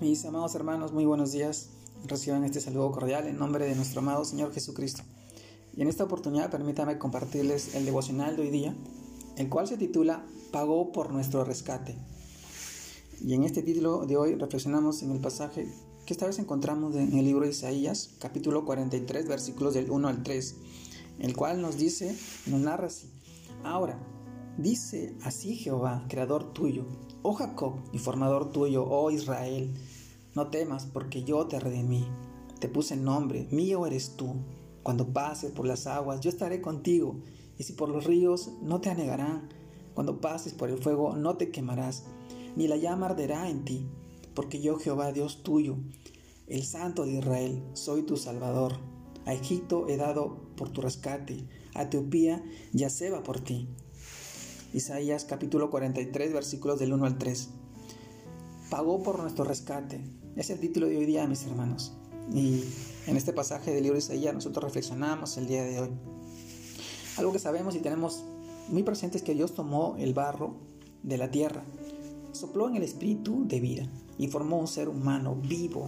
Mis amados hermanos, muy buenos días. Reciban este saludo cordial en nombre de nuestro amado Señor Jesucristo. Y en esta oportunidad permítame compartirles el devocional de hoy día, el cual se titula Pagó por nuestro rescate. Y en este título de hoy reflexionamos en el pasaje que esta vez encontramos en el libro de Isaías, capítulo 43, versículos del 1 al 3, el cual nos dice, nos narra así. Ahora, dice así Jehová, creador tuyo, oh Jacob y formador tuyo, oh Israel, no temas porque yo te redimí, te puse nombre, mío eres tú. Cuando pases por las aguas, yo estaré contigo, y si por los ríos, no te anegarán. Cuando pases por el fuego, no te quemarás, ni la llama arderá en ti, porque yo Jehová Dios tuyo, el Santo de Israel, soy tu Salvador. A Egipto he dado por tu rescate, a Etiopía ya se va por ti. Isaías capítulo 43 versículos del 1 al 3. Pagó por nuestro rescate. Es el título de hoy día, mis hermanos. Y en este pasaje del libro de Isaías nosotros reflexionamos el día de hoy. Algo que sabemos y tenemos muy presente es que Dios tomó el barro de la tierra, sopló en el espíritu de vida y formó un ser humano vivo,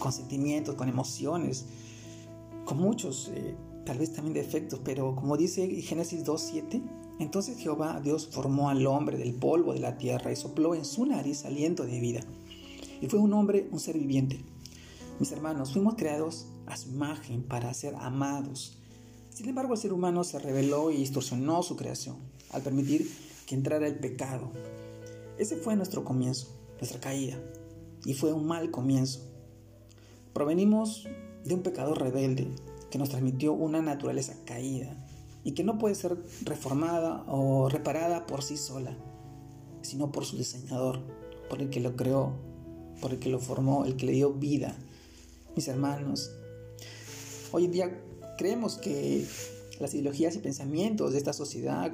con sentimientos, con emociones, con muchos, eh, tal vez también defectos, pero como dice Génesis 2.7, entonces Jehová Dios formó al hombre del polvo de la tierra y sopló en su nariz aliento de vida. Y fue un hombre, un ser viviente. Mis hermanos, fuimos creados a su imagen para ser amados. Sin embargo, el ser humano se rebeló y distorsionó su creación al permitir que entrara el pecado. Ese fue nuestro comienzo, nuestra caída, y fue un mal comienzo. Provenimos de un pecador rebelde que nos transmitió una naturaleza caída y que no puede ser reformada o reparada por sí sola, sino por su diseñador, por el que lo creó, por el que lo formó, el que le dio vida. Mis hermanos, hoy en día creemos que las ideologías y pensamientos de esta sociedad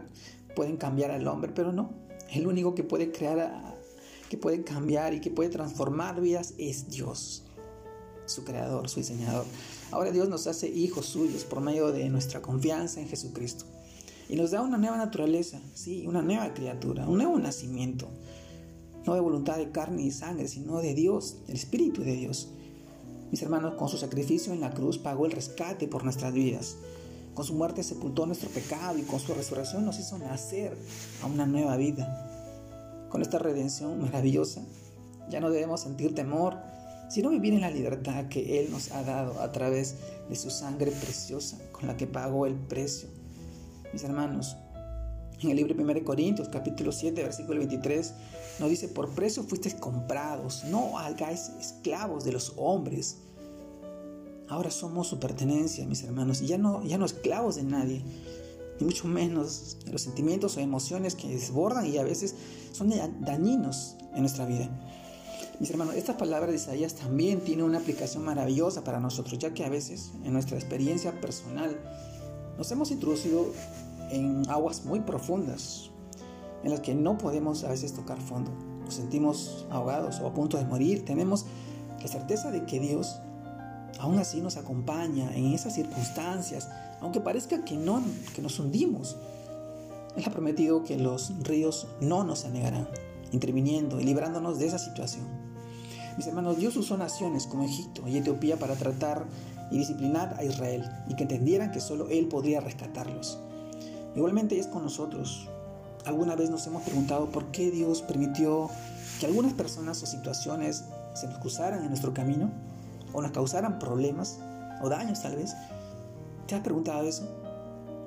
pueden cambiar al hombre, pero no. El único que puede crear, que puede cambiar y que puede transformar vidas es Dios, su creador, su diseñador. Ahora Dios nos hace hijos suyos por medio de nuestra confianza en Jesucristo. Y nos da una nueva naturaleza, sí, una nueva criatura, un nuevo nacimiento. No de voluntad de carne y sangre, sino de Dios, el Espíritu de Dios. Mis hermanos, con su sacrificio en la cruz pagó el rescate por nuestras vidas. Con su muerte sepultó nuestro pecado y con su resurrección nos hizo nacer a una nueva vida. Con esta redención maravillosa, ya no debemos sentir temor, sino vivir en la libertad que Él nos ha dado a través de su sangre preciosa con la que pagó el precio. Mis hermanos, en el libro 1 Corintios capítulo 7 versículo 23 nos dice, por precio fuisteis comprados, no hagáis esclavos de los hombres. Ahora somos su pertenencia, mis hermanos, y ya no, ya no esclavos de nadie, ni mucho menos de los sentimientos o emociones que desbordan y a veces son dañinos en nuestra vida. Mis hermanos, esta palabra de Isaías también tiene una aplicación maravillosa para nosotros, ya que a veces en nuestra experiencia personal nos hemos introducido en aguas muy profundas, en las que no podemos a veces tocar fondo. Nos sentimos ahogados o a punto de morir. Tenemos la certeza de que Dios aún así nos acompaña en esas circunstancias, aunque parezca que no, que nos hundimos. Él ha prometido que los ríos no nos anegarán, interviniendo y librándonos de esa situación. Mis hermanos, Dios usó naciones como Egipto y Etiopía para tratar y disciplinar a Israel y que entendieran que solo Él podría rescatarlos. Igualmente es con nosotros. ¿Alguna vez nos hemos preguntado por qué Dios permitió que algunas personas o situaciones se nos cruzaran en nuestro camino o nos causaran problemas o daños tal vez? ¿Te has preguntado eso?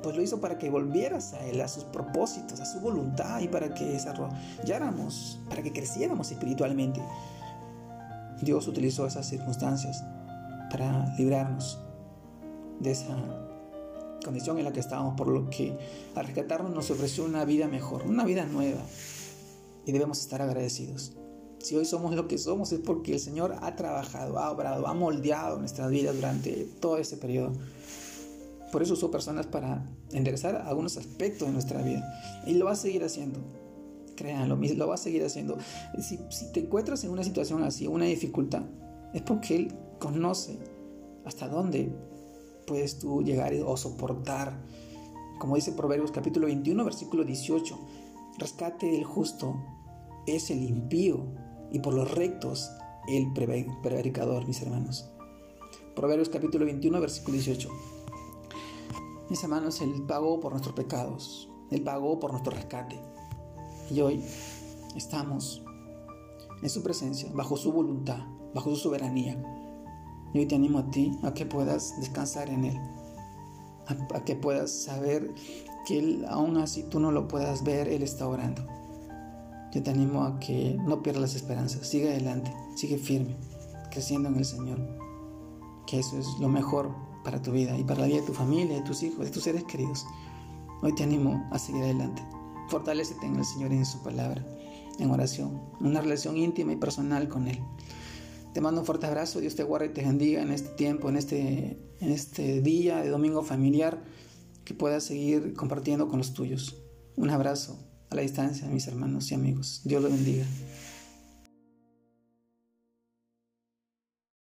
Pues lo hizo para que volvieras a Él, a sus propósitos, a su voluntad y para que desarrolláramos, para que creciéramos espiritualmente. Dios utilizó esas circunstancias para librarnos de esa condición en la que estábamos, por lo que al rescatarnos nos ofreció una vida mejor, una vida nueva. Y debemos estar agradecidos. Si hoy somos lo que somos es porque el Señor ha trabajado, ha obrado, ha moldeado nuestras vidas durante todo ese periodo. Por eso usó personas para enderezar algunos aspectos de nuestra vida. Y lo va a seguir haciendo créanlo, lo va a seguir haciendo. Si, si te encuentras en una situación así, una dificultad, es porque Él conoce hasta dónde puedes tú llegar o soportar. Como dice Proverbios capítulo 21, versículo 18, rescate del justo es el impío y por los rectos el prevaricador, mis hermanos. Proverbios capítulo 21, versículo 18. Mis hermanos, Él pagó por nuestros pecados, Él pagó por nuestro rescate. Y hoy estamos en su presencia, bajo su voluntad, bajo su soberanía. Y hoy te animo a ti a que puedas descansar en Él, a, que puedas saber que Él, aún así tú no lo puedas ver, Él está orando. Yo te animo a que no pierdas las esperanzas, sigue adelante, sigue firme, creciendo en el Señor, que eso es lo mejor para tu vida y para la vida de tu familia, de tus hijos, de tus seres queridos. Hoy te animo a seguir adelante. Fortalécete en el Señor y en su palabra, en oración, una relación íntima y personal con Él. Te mando un fuerte abrazo, Dios te guarde y te bendiga en este tiempo, en este, en este día de domingo familiar, que puedas seguir compartiendo con los tuyos. Un abrazo a la distancia, mis hermanos y amigos. Dios los bendiga.